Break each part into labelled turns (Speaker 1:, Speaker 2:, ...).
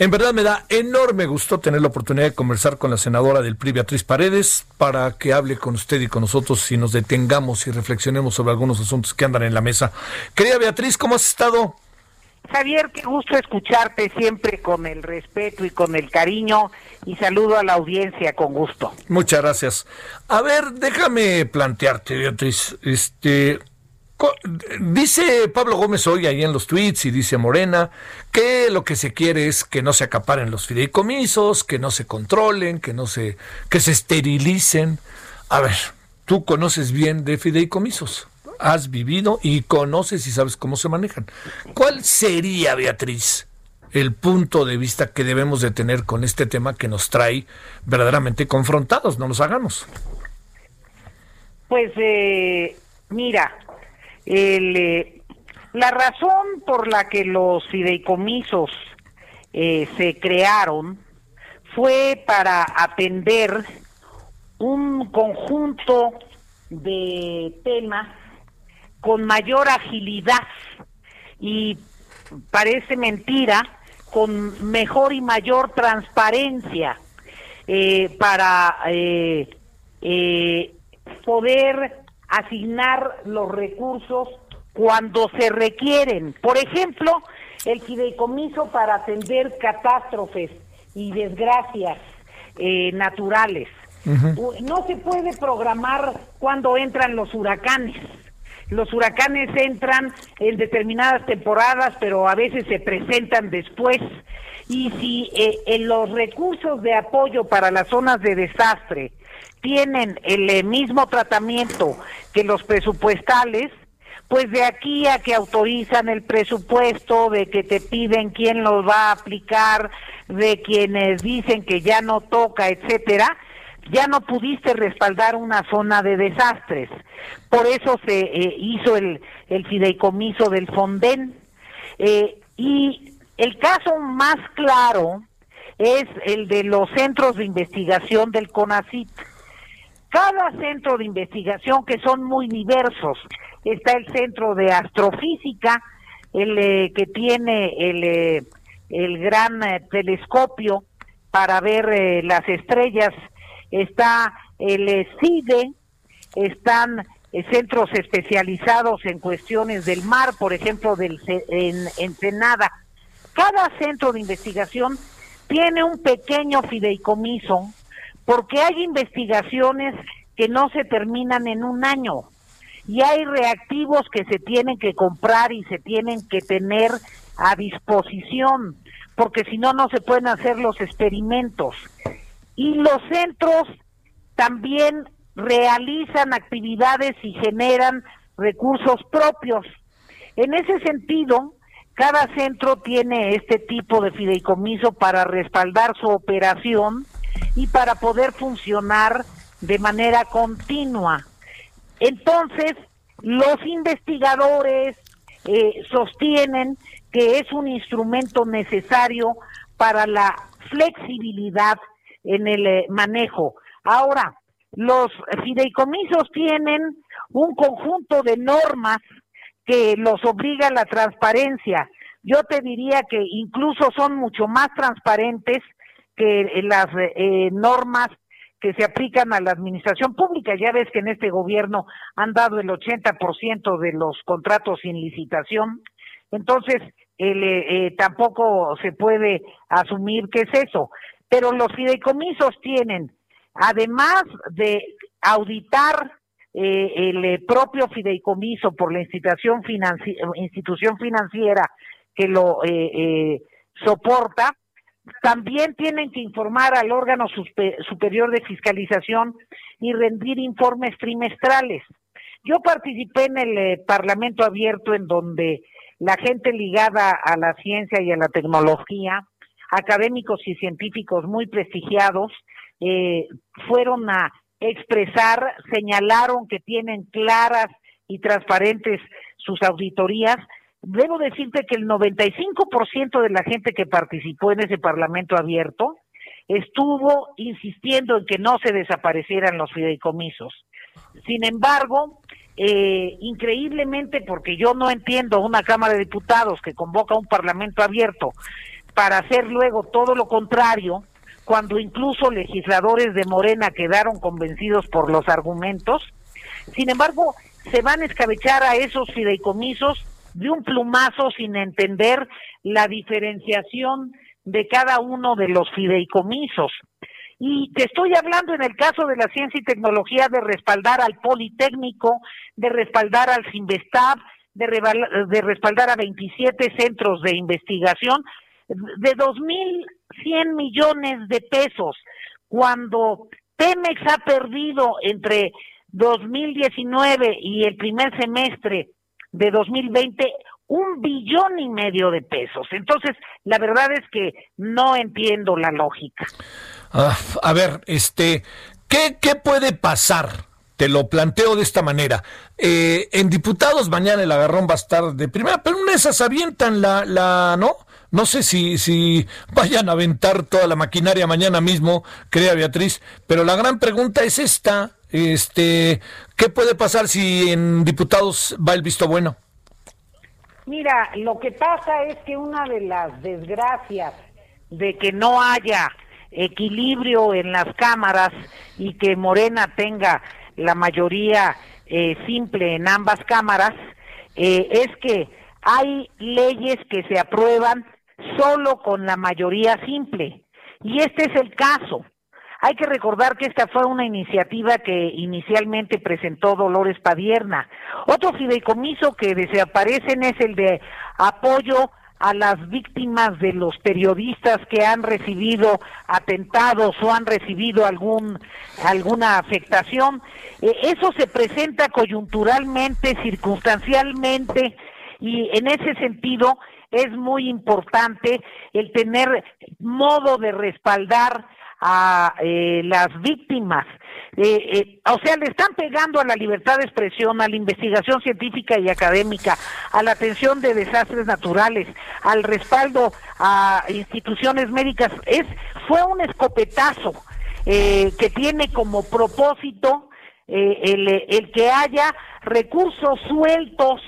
Speaker 1: En verdad me da enorme gusto tener la oportunidad de conversar con la senadora del PRI, Beatriz Paredes, para que hable con usted y con nosotros y nos detengamos y reflexionemos sobre algunos asuntos que andan en la mesa. Querida Beatriz, ¿cómo has estado?
Speaker 2: Javier, qué gusto escucharte siempre con el respeto y con el cariño y saludo a la audiencia con gusto.
Speaker 1: Muchas gracias. A ver, déjame plantearte, Beatriz, este Dice Pablo Gómez hoy ahí en los tweets y dice Morena que lo que se quiere es que no se acaparen los fideicomisos, que no se controlen, que no se que se esterilicen. A ver, tú conoces bien de fideicomisos has vivido y conoces y sabes cómo se manejan. ¿Cuál sería, Beatriz, el punto de vista que debemos de tener con este tema que nos trae verdaderamente confrontados? No nos hagamos.
Speaker 2: Pues eh, mira, eh, la razón por la que los fideicomisos eh, se crearon fue para atender un conjunto de temas con mayor agilidad y parece mentira, con mejor y mayor transparencia eh, para eh, poder asignar los recursos cuando se requieren. Por ejemplo, el fideicomiso para atender catástrofes y desgracias naturales. No se puede programar cuando entran los huracanes los huracanes entran en determinadas temporadas, pero a veces se presentan después. Y si eh, en los recursos de apoyo para las zonas de desastre tienen el eh, mismo tratamiento que los presupuestales, pues de aquí a que autorizan el presupuesto, de que te piden quién los va a aplicar, de quienes dicen que ya no toca, etcétera, ya no pudiste respaldar una zona de desastres. Por eso se eh, hizo el, el, fideicomiso del Fonden. Eh, y el caso más claro es el de los centros de investigación del CONACIT. Cada centro de investigación, que son muy diversos, está el centro de astrofísica, el eh, que tiene el, el gran telescopio para ver las estrellas está el CIDE, están eh, centros especializados en cuestiones del mar, por ejemplo, del, en Ensenada. Cada centro de investigación tiene un pequeño fideicomiso porque hay investigaciones que no se terminan en un año y hay reactivos que se tienen que comprar y se tienen que tener a disposición porque si no no se pueden hacer los experimentos y los centros también realizan actividades y generan recursos propios. En ese sentido, cada centro tiene este tipo de fideicomiso para respaldar su operación y para poder funcionar de manera continua. Entonces, los investigadores eh, sostienen que es un instrumento necesario para la flexibilidad en el eh, manejo. Ahora, los fideicomisos tienen un conjunto de normas que los obliga a la transparencia. Yo te diría que incluso son mucho más transparentes que las eh, normas que se aplican a la administración pública. Ya ves que en este gobierno han dado el 80% de los contratos sin licitación. Entonces, eh, tampoco se puede asumir que es eso. Pero los fideicomisos tienen, además de auditar eh, el eh, propio fideicomiso por la institución, institución financiera que lo eh, soporta, también tienen que informar al órgano superior de fiscalización y rendir informes trimestrales. Yo participé en el Parlamento Abierto en donde la gente ligada a la ciencia y a la tecnología, académicos y científicos muy prestigiados, eh, fueron a expresar, señalaron que tienen claras y transparentes sus auditorías. Debo decirte que el 95% de la gente que participó en ese Parlamento abierto estuvo insistiendo en que no se desaparecieran los fideicomisos. Sin embargo, eh, increíblemente, porque yo no entiendo una Cámara de Diputados que convoca un Parlamento abierto para hacer luego todo lo contrario, cuando incluso legisladores de Morena quedaron convencidos por los argumentos, sin embargo, se van a escabechar a esos fideicomisos de un plumazo sin entender la diferenciación de cada uno de los fideicomisos. Y te estoy hablando en el caso de la ciencia y tecnología de respaldar al Politécnico, de respaldar al Sinvestab, de, de respaldar a 27 centros de investigación, de 2.100 millones de pesos, cuando Pemex ha perdido entre 2019 y el primer semestre de 2020 un billón y medio de pesos. Entonces, la verdad es que no entiendo la lógica.
Speaker 1: Ah, a ver, este, ¿qué, ¿qué puede pasar? Te lo planteo de esta manera. Eh, en diputados mañana el agarrón va a estar de primera, pero una esas avientan la, la, ¿no? No sé si, si vayan a aventar toda la maquinaria mañana mismo, crea Beatriz, pero la gran pregunta es esta, este, ¿qué puede pasar si en diputados va el visto bueno?
Speaker 2: Mira, lo que pasa es que una de las desgracias de que no haya equilibrio en las cámaras y que Morena tenga la mayoría eh, simple en ambas cámaras, eh, es que hay leyes que se aprueban solo con la mayoría simple. Y este es el caso. Hay que recordar que esta fue una iniciativa que inicialmente presentó Dolores Padierna. Otro fideicomiso que desaparecen es el de apoyo a las víctimas de los periodistas que han recibido atentados o han recibido algún alguna afectación. Eh, eso se presenta coyunturalmente, circunstancialmente y en ese sentido es muy importante el tener modo de respaldar a eh, las víctimas. Eh, eh, o sea, le están pegando a la libertad de expresión, a la investigación científica y académica, a la atención de desastres naturales, al respaldo a instituciones médicas. Es fue un escopetazo que tiene como propósito el, el que haya recursos sueltos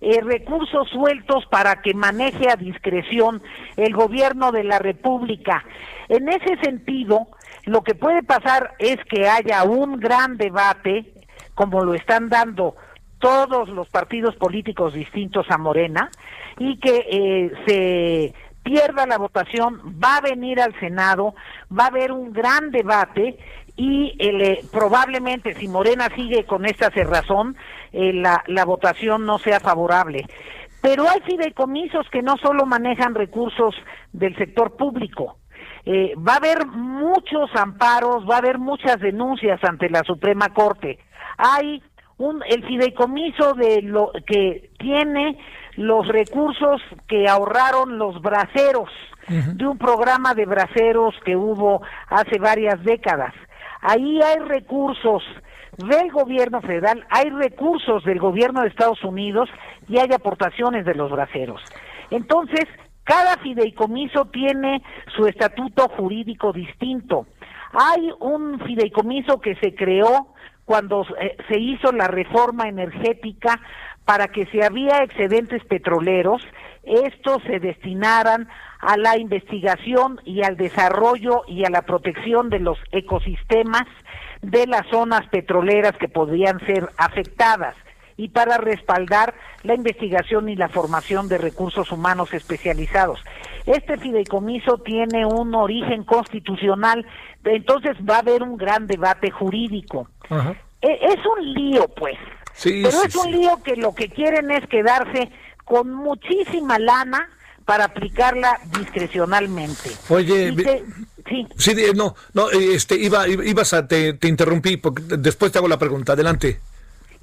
Speaker 2: eh, recursos sueltos para que maneje a discreción el gobierno de la República. En ese sentido, lo que puede pasar es que haya un gran debate, como lo están dando todos los partidos políticos distintos a Morena, y que eh, se pierda la votación, va a venir al Senado, va a haber un gran debate y eh, probablemente si Morena sigue con esta cerrazón, eh, la, la votación no sea favorable. Pero hay fideicomisos que no solo manejan recursos del sector público, eh, va a haber muchos amparos, va a haber muchas denuncias ante la Suprema Corte. Hay un el fideicomiso de lo que tiene los recursos que ahorraron los braceros de un programa de braceros que hubo hace varias décadas. Ahí hay recursos del gobierno federal, hay recursos del gobierno de Estados Unidos y hay aportaciones de los braceros. Entonces, cada fideicomiso tiene su estatuto jurídico distinto. Hay un fideicomiso que se creó cuando eh, se hizo la reforma energética para que si había excedentes petroleros, estos se destinaran a la investigación y al desarrollo y a la protección de los ecosistemas de las zonas petroleras que podrían ser afectadas y para respaldar la investigación y la formación de recursos humanos especializados. Este fideicomiso tiene un origen constitucional, entonces va a haber un gran debate jurídico. E, es un lío, pues, pero es un lío que lo que quieren es quedarse con muchísima lana para aplicarla discrecionalmente.
Speaker 1: Oye, sí. sí, no, no, este, iba, ibas a, te, te interrumpí, porque después te hago la pregunta, adelante.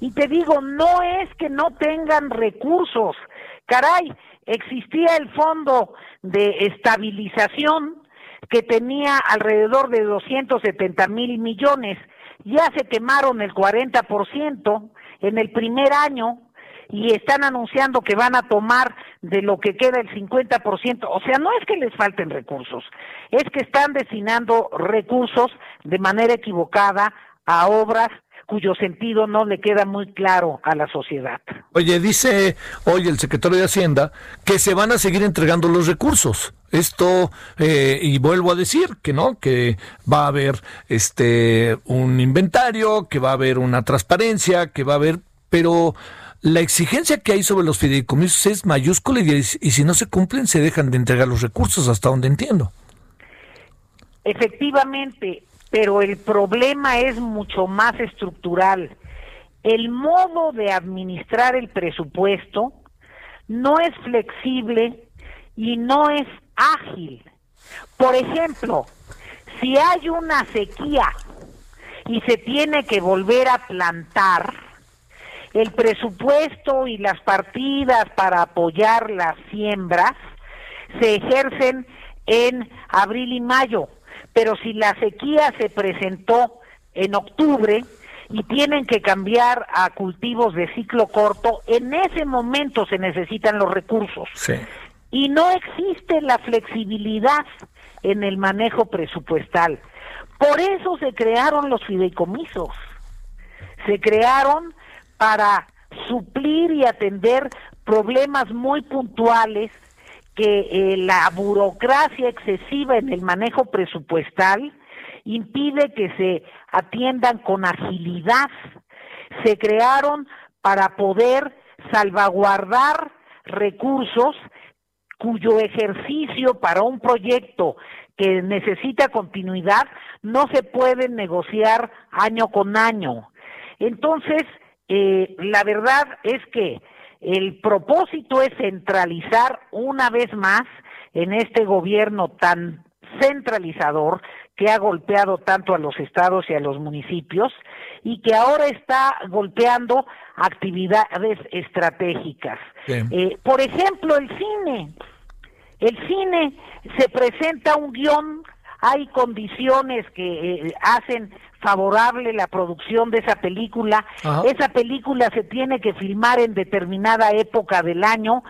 Speaker 2: Y te digo, no es que no tengan recursos, caray, existía el fondo de estabilización que tenía alrededor de 270 mil millones, ya se quemaron el 40% en el primer año y están anunciando que van a tomar de lo que queda el 50%. O sea, no es que les falten recursos, es que están destinando recursos de manera equivocada a obras cuyo sentido no le queda muy claro a la sociedad.
Speaker 1: Oye, dice hoy el secretario de Hacienda que se van a seguir entregando los recursos. Esto, eh, y vuelvo a decir que no, que va a haber este un inventario, que va a haber una transparencia, que va a haber, pero la exigencia que hay sobre los fideicomisos es mayúscula y, y si no se cumplen se dejan de entregar los recursos, hasta donde entiendo.
Speaker 2: Efectivamente, pero el problema es mucho más estructural. El modo de administrar el presupuesto no es flexible y no es ágil. Por ejemplo, si hay una sequía y se tiene que volver a plantar, el presupuesto y las partidas para apoyar las siembras se ejercen en abril y mayo, pero si la sequía se presentó en octubre y tienen que cambiar a cultivos de ciclo corto, en ese momento se necesitan los recursos. Y no existe la flexibilidad en el manejo presupuestal. Por eso se crearon los fideicomisos. Se crearon para suplir y atender problemas muy puntuales que eh, la burocracia excesiva en el manejo presupuestal impide que se atiendan con agilidad. Se crearon para poder salvaguardar recursos cuyo ejercicio para un proyecto que necesita continuidad no se puede negociar año con año. Entonces, eh, la verdad es que el propósito es centralizar una vez más en este gobierno tan centralizador que ha golpeado tanto a los estados y a los municipios y que ahora está golpeando actividades estratégicas. Eh, por ejemplo, el cine. El cine se presenta un guion, hay condiciones que eh, hacen favorable la producción de esa película. Esa película se tiene que filmar en determinada época del año.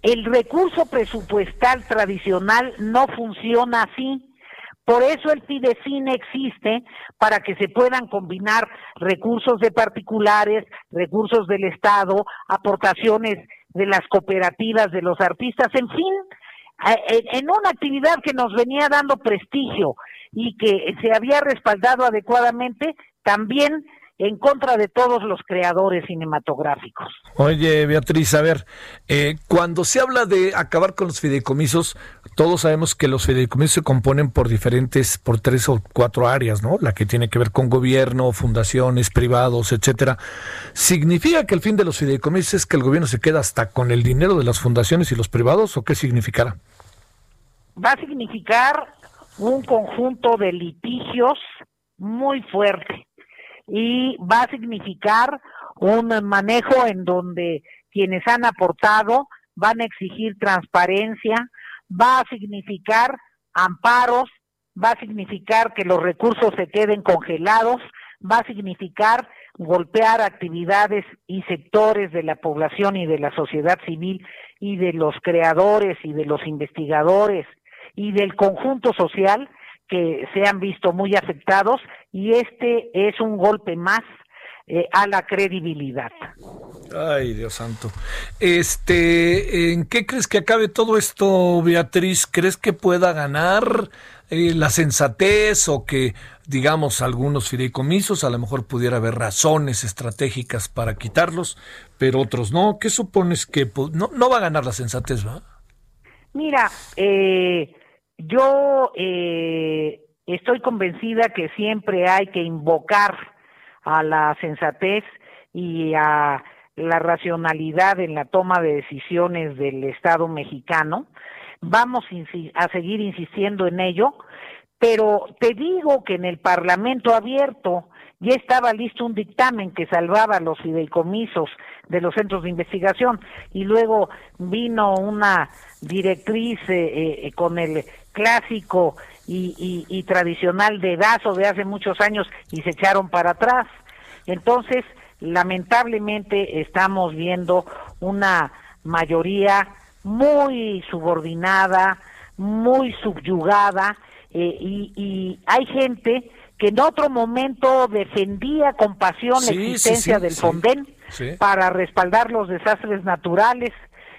Speaker 2: El recurso presupuestal tradicional no funciona así. Por eso el Fidecine existe para que se puedan combinar recursos de particulares, recursos del Estado, aportaciones de las cooperativas, de los artistas, en fin, en una actividad que nos venía dando prestigio y que se había respaldado adecuadamente también en contra de todos los creadores cinematográficos.
Speaker 1: Oye, Beatriz, a ver, eh, cuando se habla de acabar con los fideicomisos, todos sabemos que los fideicomisos se componen por diferentes, por tres o cuatro áreas, ¿no? La que tiene que ver con gobierno, fundaciones, privados, etcétera. ¿Significa que el fin de los fideicomisos es que el gobierno se queda hasta con el dinero de las fundaciones y los privados o qué significará?
Speaker 2: Va a significar un conjunto de litigios muy fuerte y va a significar un manejo en donde quienes han aportado van a exigir transparencia, va a significar amparos, va a significar que los recursos se queden congelados, va a significar golpear actividades y sectores de la población y de la sociedad civil y de los creadores y de los investigadores y del conjunto social que se han visto muy afectados y este es un golpe más eh, a la credibilidad.
Speaker 1: Ay, Dios santo. Este, ¿en qué crees que acabe todo esto, Beatriz? ¿Crees que pueda ganar eh, la sensatez o que, digamos, algunos fideicomisos, a lo mejor pudiera haber razones estratégicas para quitarlos, pero otros no? ¿Qué supones que no, no va a ganar la sensatez, va?
Speaker 2: Mira, eh, yo eh, estoy convencida que siempre hay que invocar a la sensatez y a la racionalidad en la toma de decisiones del Estado mexicano. Vamos a seguir insistiendo en ello, pero te digo que en el Parlamento abierto ya estaba listo un dictamen que salvaba los fideicomisos de los centros de investigación y luego vino una directriz eh, eh, con el clásico y, y, tradicional dedazo de hace muchos años y se echaron para atrás. Entonces, lamentablemente estamos viendo una mayoría muy subordinada, muy subyugada, eh, y, y, hay gente que en otro momento defendía con pasión la existencia del Fonden para respaldar los desastres naturales,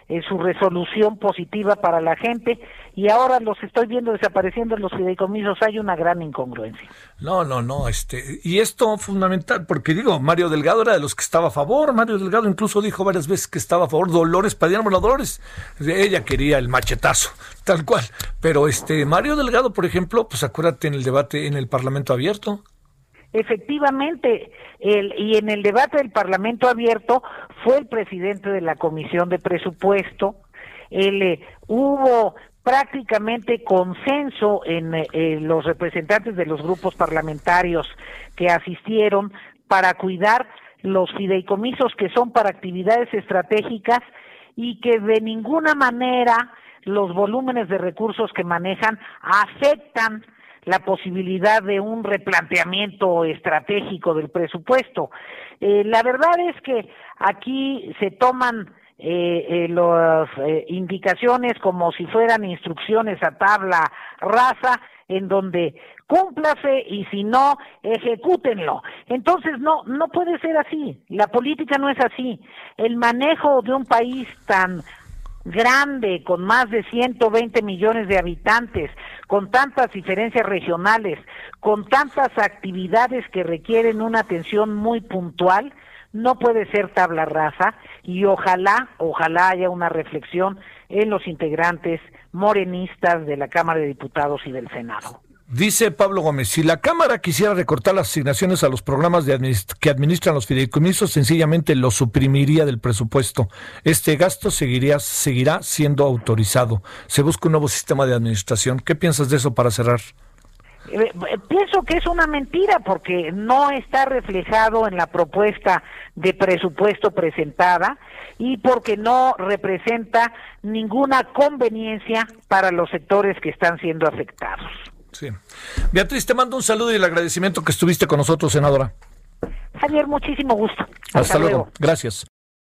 Speaker 2: en su resolución positiva para la gente y ahora los estoy viendo desapareciendo en los fideicomisos, hay una gran incongruencia.
Speaker 1: No, no, no, este, y esto fundamental, porque digo, Mario Delgado era de los que estaba a favor, Mario Delgado incluso dijo varias veces que estaba a favor, Dolores Padilla, bueno, Dolores, ella quería el machetazo, tal cual, pero este, Mario Delgado, por ejemplo, pues acuérdate en el debate en el Parlamento abierto,
Speaker 2: Efectivamente, el, y en el debate del Parlamento abierto fue el presidente de la Comisión de Presupuesto, el, eh, hubo prácticamente consenso en eh, los representantes de los grupos parlamentarios que asistieron para cuidar los fideicomisos que son para actividades estratégicas y que de ninguna manera los volúmenes de recursos que manejan afectan la posibilidad de un replanteamiento estratégico del presupuesto. Eh, la verdad es que aquí se toman eh, eh, las indicaciones como si fueran instrucciones a tabla rasa en donde cúmplase y si no, ejecútenlo. Entonces no, no puede ser así. La política no es así. El manejo de un país tan grande, con más de 120 millones de habitantes, con tantas diferencias regionales, con tantas actividades que requieren una atención muy puntual, no puede ser tabla rasa y ojalá, ojalá haya una reflexión en los integrantes morenistas de la Cámara de Diputados y del Senado.
Speaker 1: Dice Pablo Gómez, si la Cámara quisiera recortar las asignaciones a los programas que administran los fideicomisos, sencillamente lo suprimiría del presupuesto. Este gasto seguiría, seguirá siendo autorizado. Se busca un nuevo sistema de administración. ¿Qué piensas de eso para cerrar?
Speaker 2: Eh, eh, pienso que es una mentira porque no está reflejado en la propuesta de presupuesto presentada y porque no representa ninguna conveniencia para los sectores que están siendo afectados.
Speaker 1: Sí. Beatriz, te mando un saludo y el agradecimiento que estuviste con nosotros, senadora.
Speaker 2: Javier, muchísimo gusto.
Speaker 1: Hasta, luego. Gracias.